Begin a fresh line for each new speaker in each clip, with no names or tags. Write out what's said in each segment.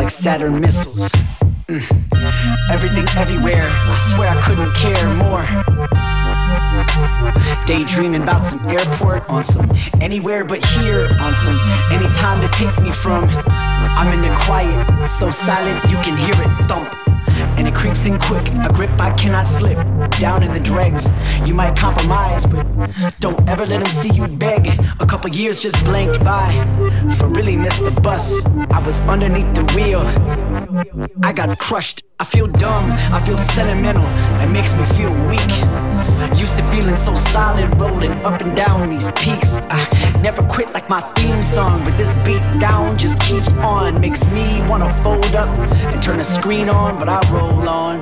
like Saturn missiles. Mm. Everything everywhere. I swear I couldn't care more. Daydreaming about some airport on some anywhere but here on some anytime to take me from. I'm in the quiet, so silent you can hear it thump and it creeps in quick. A grip I cannot slip. Down in the dregs, you might compromise, but don't ever let them see you beg. A couple years just blanked by. For really missed the bus, I was underneath the wheel. I got crushed. I feel dumb. I feel sentimental. It makes me feel weak. Used to feeling so solid, rolling up and down these peaks. I never quit like my theme song, but this beat down just keeps on. Makes me wanna fold up and turn the screen on, but I roll on.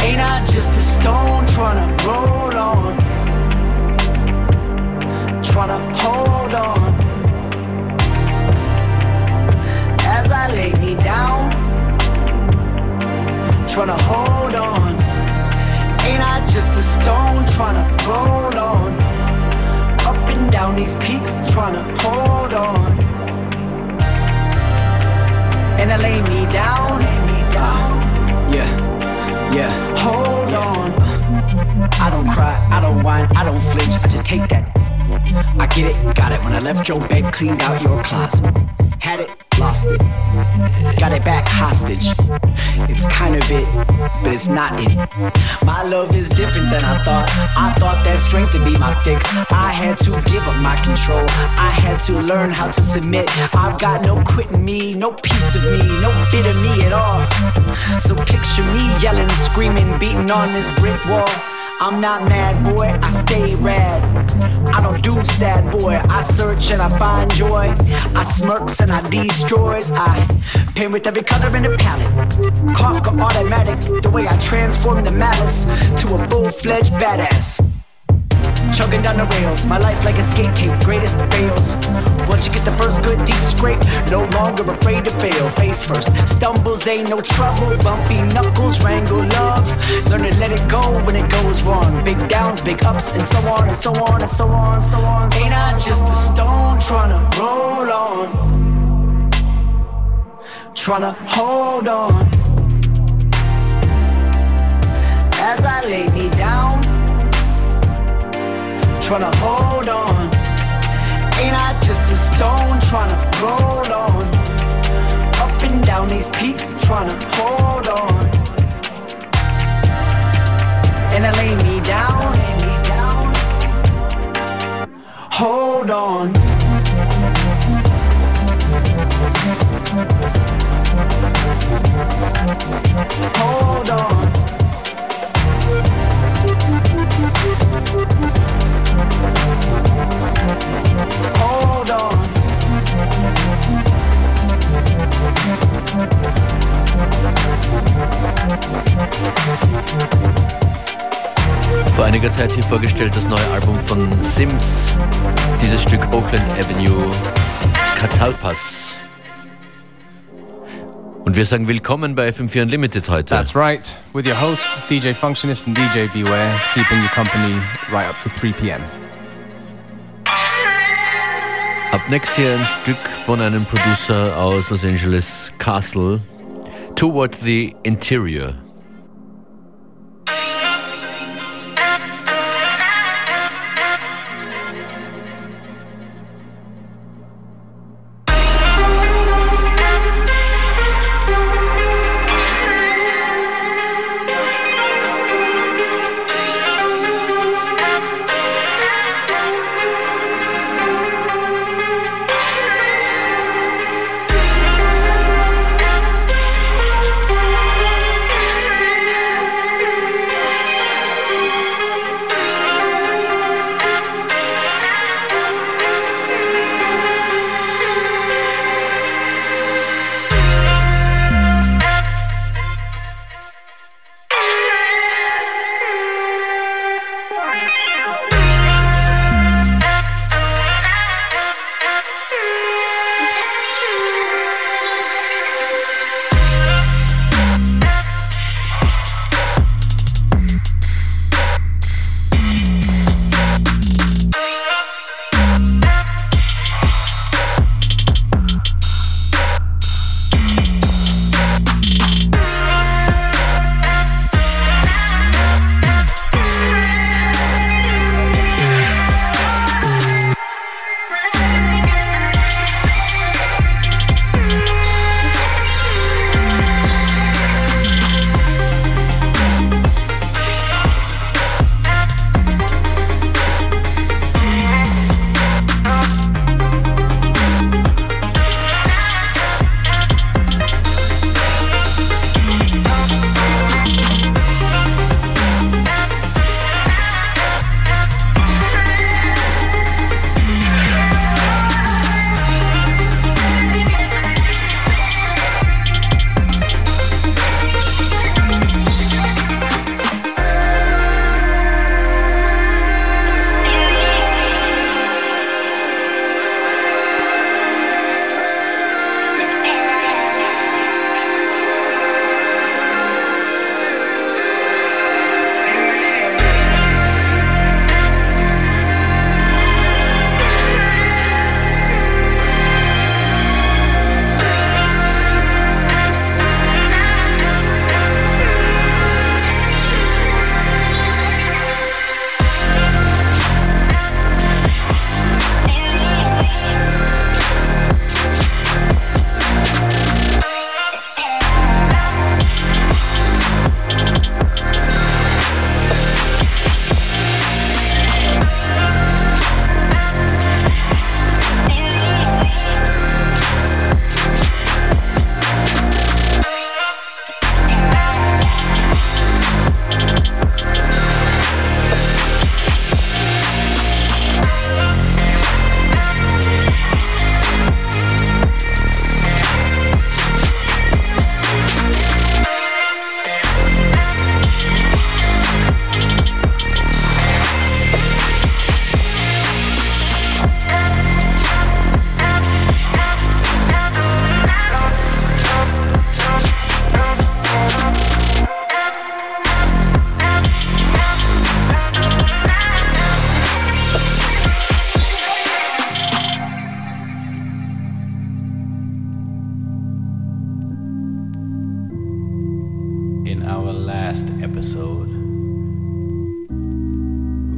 Ain't I just a stone trying to roll on? Trying to hold on. As I lay me down, trying to hold on. Ain't I just a stone trying to roll on? Up and down these peaks, trying to hold on. And I lay me down, lay me down. Yeah, yeah, hold on. I don't cry, I don't whine, I don't flinch, I just take that. I get it, got it when I left your bed, cleaned out your closet. Had it, lost it. Got it back hostage. It's kind of it, but it's not it. My love is different than I thought. I thought that strength would be my fix. I had to give up my control. I had to learn how to submit. I've got no quitting me, no piece of me, no bit of me at all. So picture me yelling, screaming, beating on this brick wall. I'm not mad, boy, I stay rad. I don't do sad, boy, I search and I find joy. I smirks and I destroys. I paint with every color in the palette. Kafka automatic, the way I transform the malice to a full fledged badass. Chugging down the rails, my life like a skate tape, greatest fails. Once you get the first good deep scrape, no longer afraid to fail. Face first, stumbles ain't no trouble. Bumpy knuckles, wrangle love. Learn to let it go when it goes wrong. Big downs, big ups, and so on and so on and so on so on. Ain't I just a stone trying to roll on? Trying to hold on. As I lay me down trying to hold on. Ain't I just a stone trying to roll on? Up and down these peaks, trying to hold on. And I lay me down, lay me down. Hold on. Hold on.
Vor einiger Zeit hier vorgestellt das neue Album von Sims, dieses Stück Oakland Avenue Catalpas. Und wir sagen willkommen bei FM4 Unlimited heute.
That's right, with your hosts DJ Functionist and DJ Beware, keeping you company right up to 3 p.m.
Ab next hier ein Stück von einem Producer aus Los Angeles, Castle, Toward the Interior.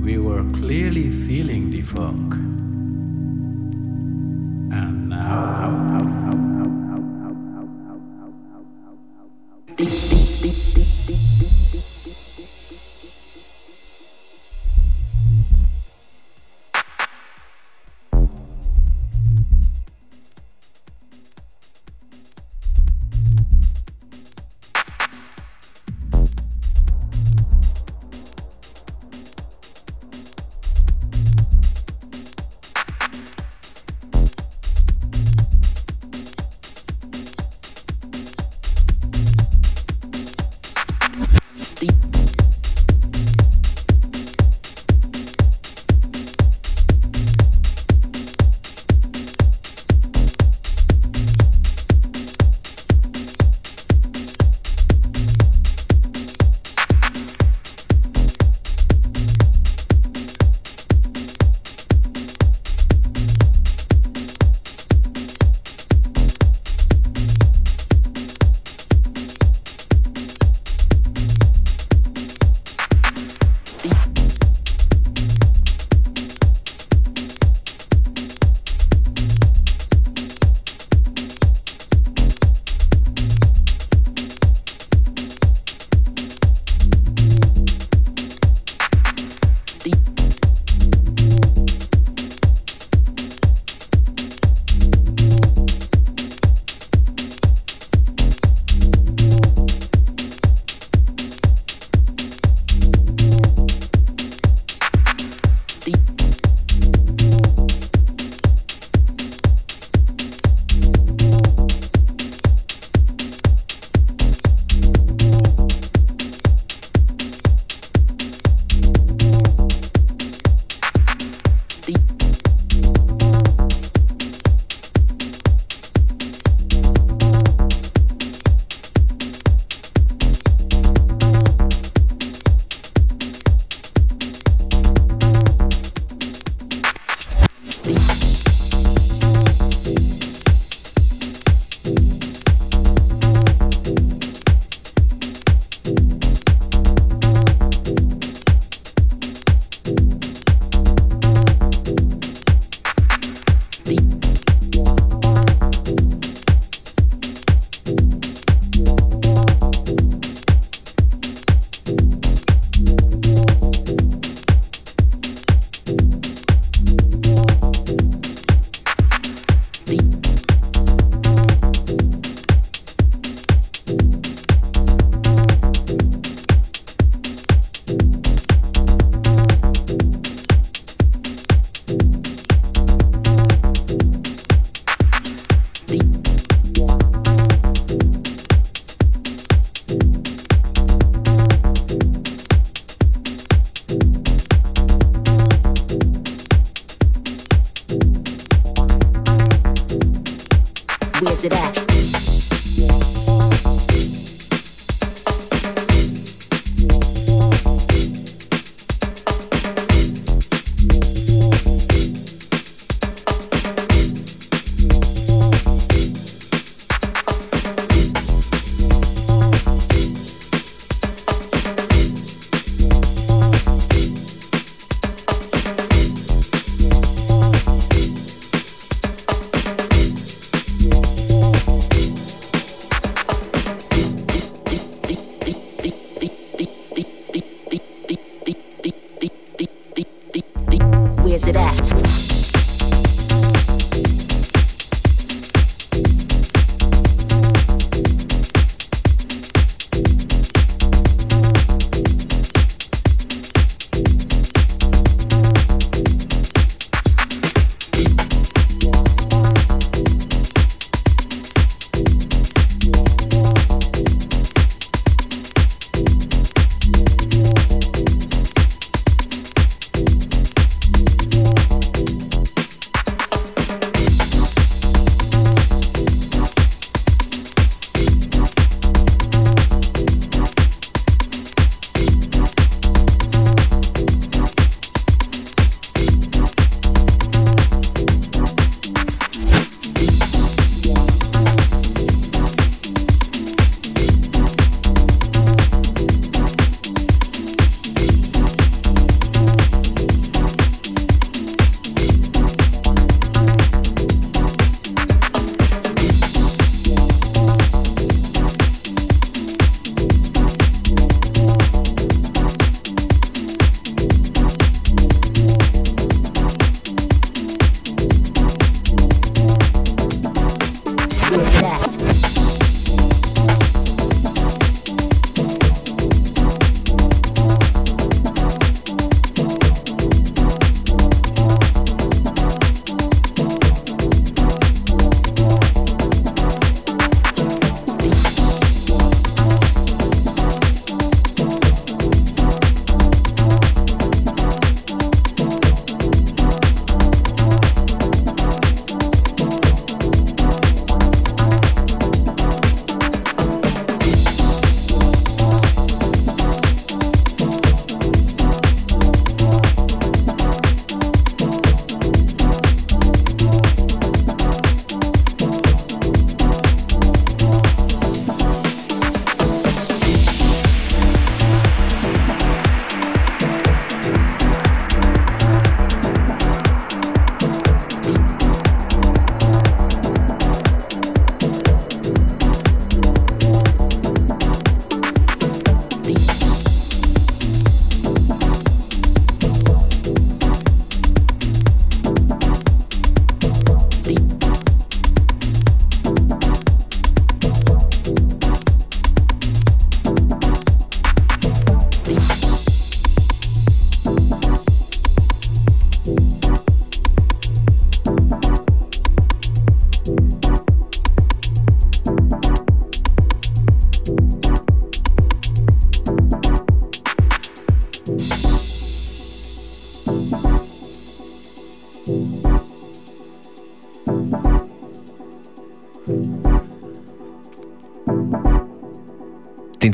We were clearly feeling the funk. And now.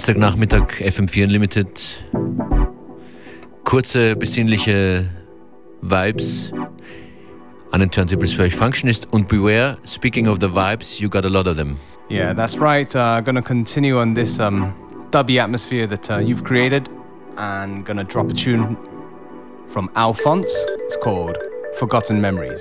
Dienstagnachmittag FM4 Unlimited. Kurze, besinnliche Vibes an den Turntables für euch Functionist und Beware, speaking of the vibes, you got a lot of them.
Yeah, that's right. Uh, gonna continue on this um, dubby atmosphere that uh, you've created and gonna drop a tune from Alphonse. It's called Forgotten Memories.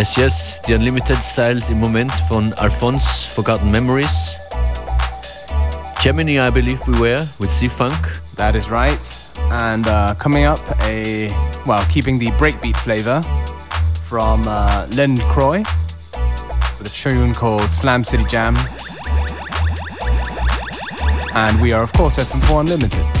Yes, yes, die Unlimited Styles im Moment von Alphonse, Forgotten Memories. Gemini, I believe we were, with C-Funk.
That is right. And uh, coming up, a well, keeping the breakbeat flavor from uh, Len Croy with a tune called Slam City Jam. And we are, of course, FM4 Unlimited.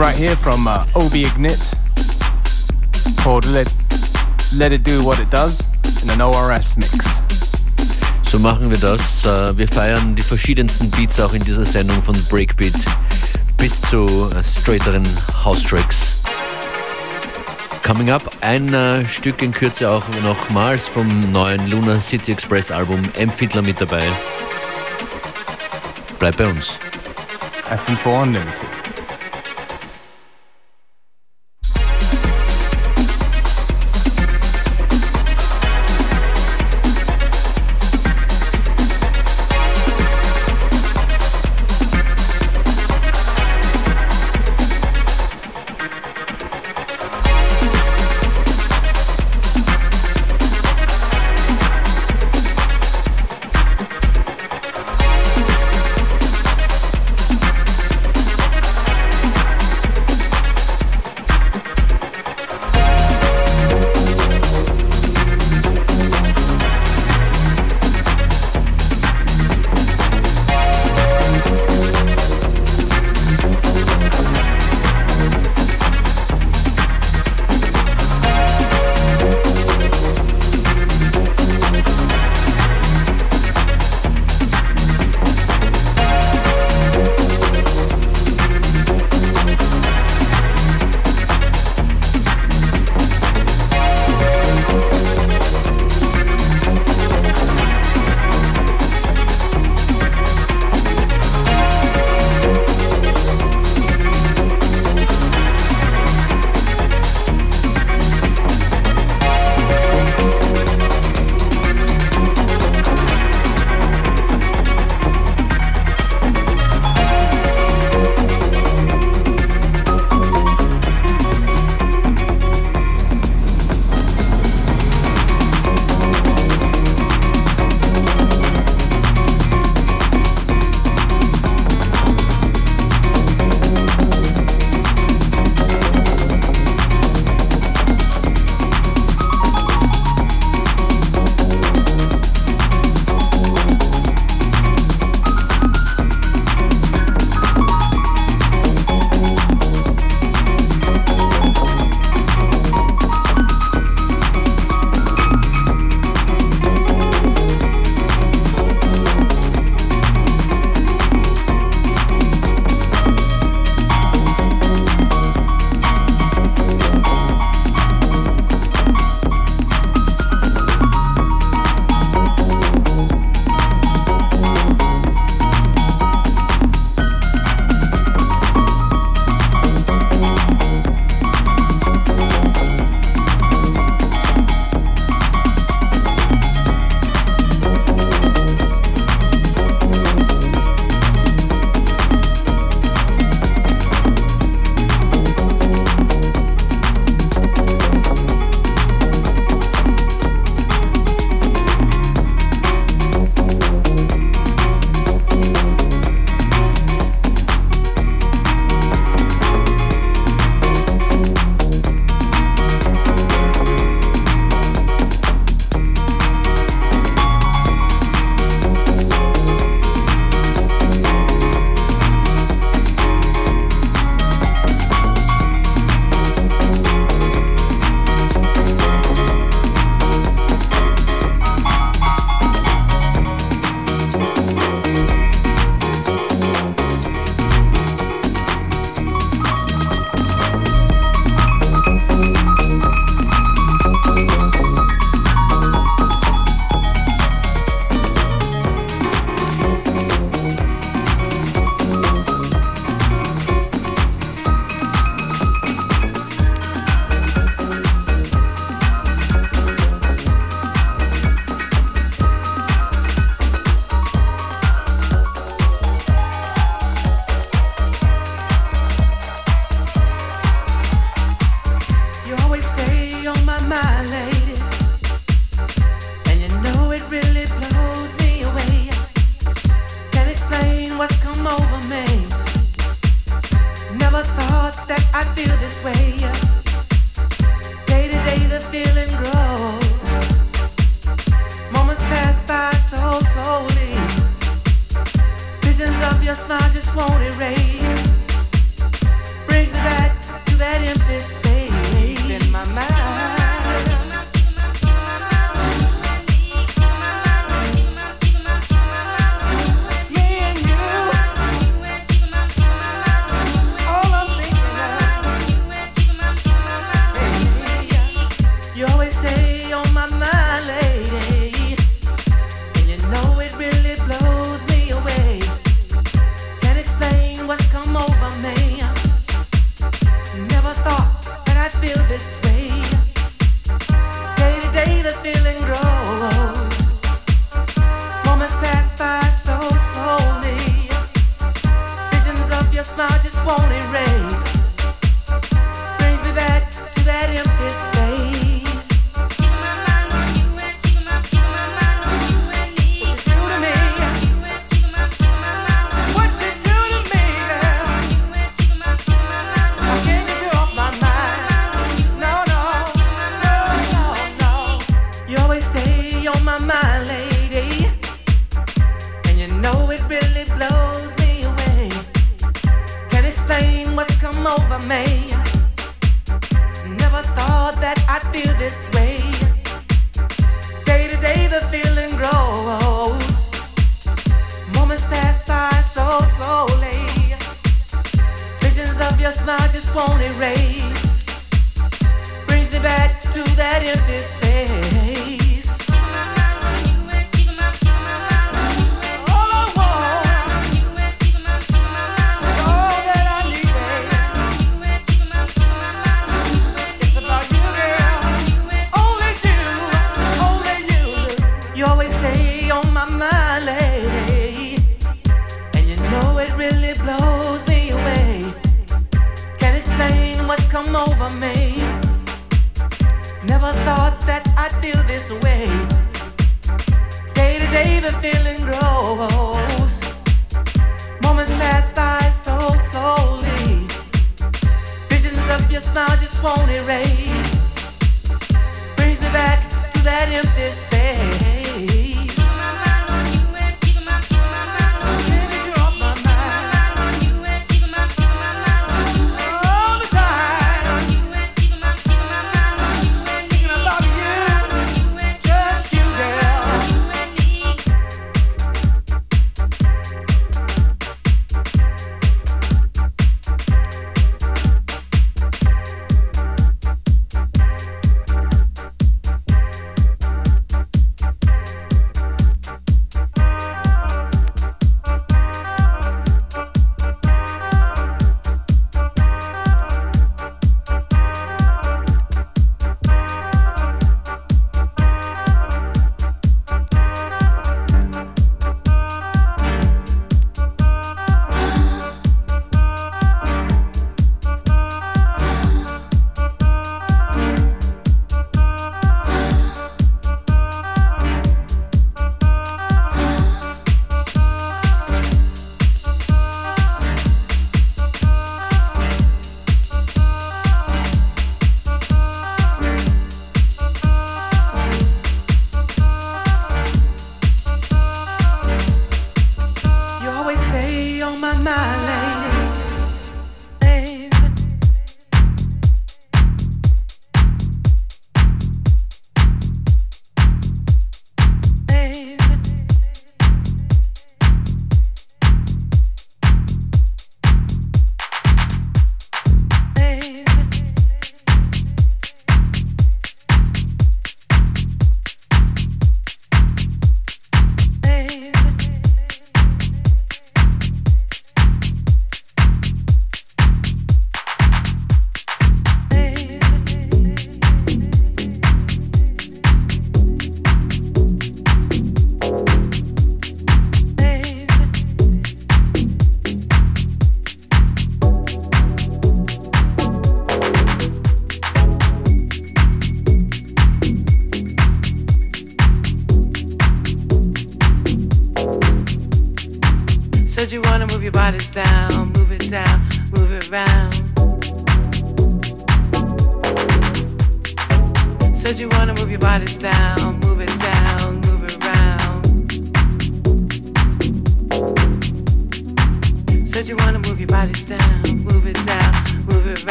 Right here from uh, Obi Ignit. called Let, Let It Do What It Does in an ORS Mix.
So machen wir das. Äh, wir feiern die verschiedensten Beats auch in dieser Sendung von Breakbeat bis zu äh, straighteren House Tracks. Coming up, ein äh, Stück in Kürze auch nochmals vom neuen Luna City Express Album. M. Fiedler mit dabei. Bleib bei uns.
FM4 Unlimited.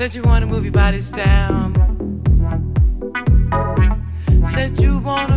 Said you wanna move your bodies down. Said you wanna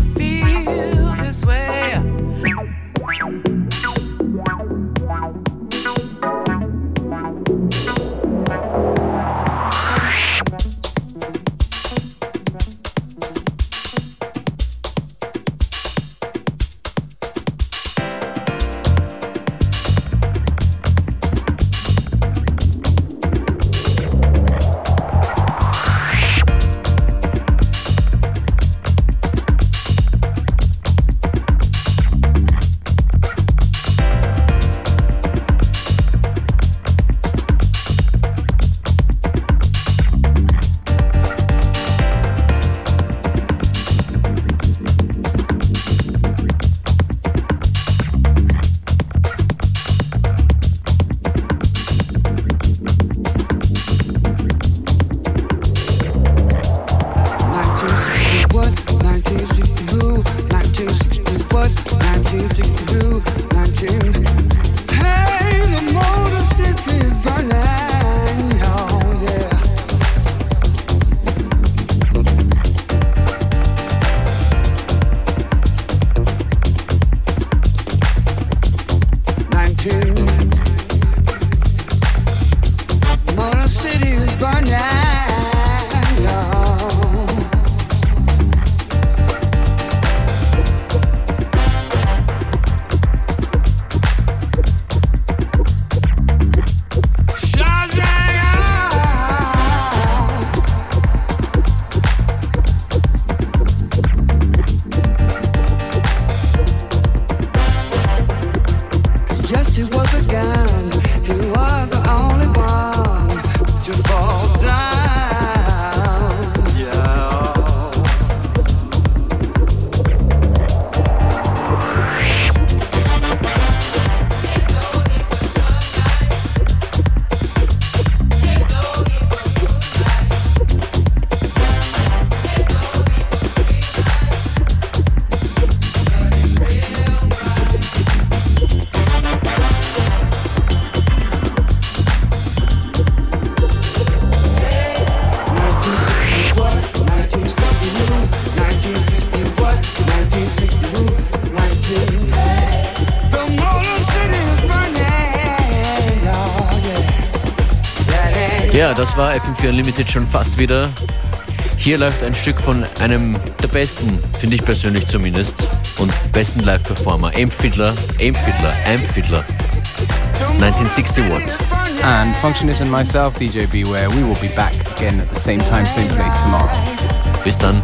Ja, das war FM4 Unlimited schon fast wieder. Hier läuft ein Stück von einem der besten, finde ich persönlich zumindest, und besten Live-Performer, Amp Fiddler, Amp Fiddler, Amp Fiddler, 1961.
And Functionist and myself, DJ Beware, we will be back again at the same time, same place tomorrow.
Bis dann.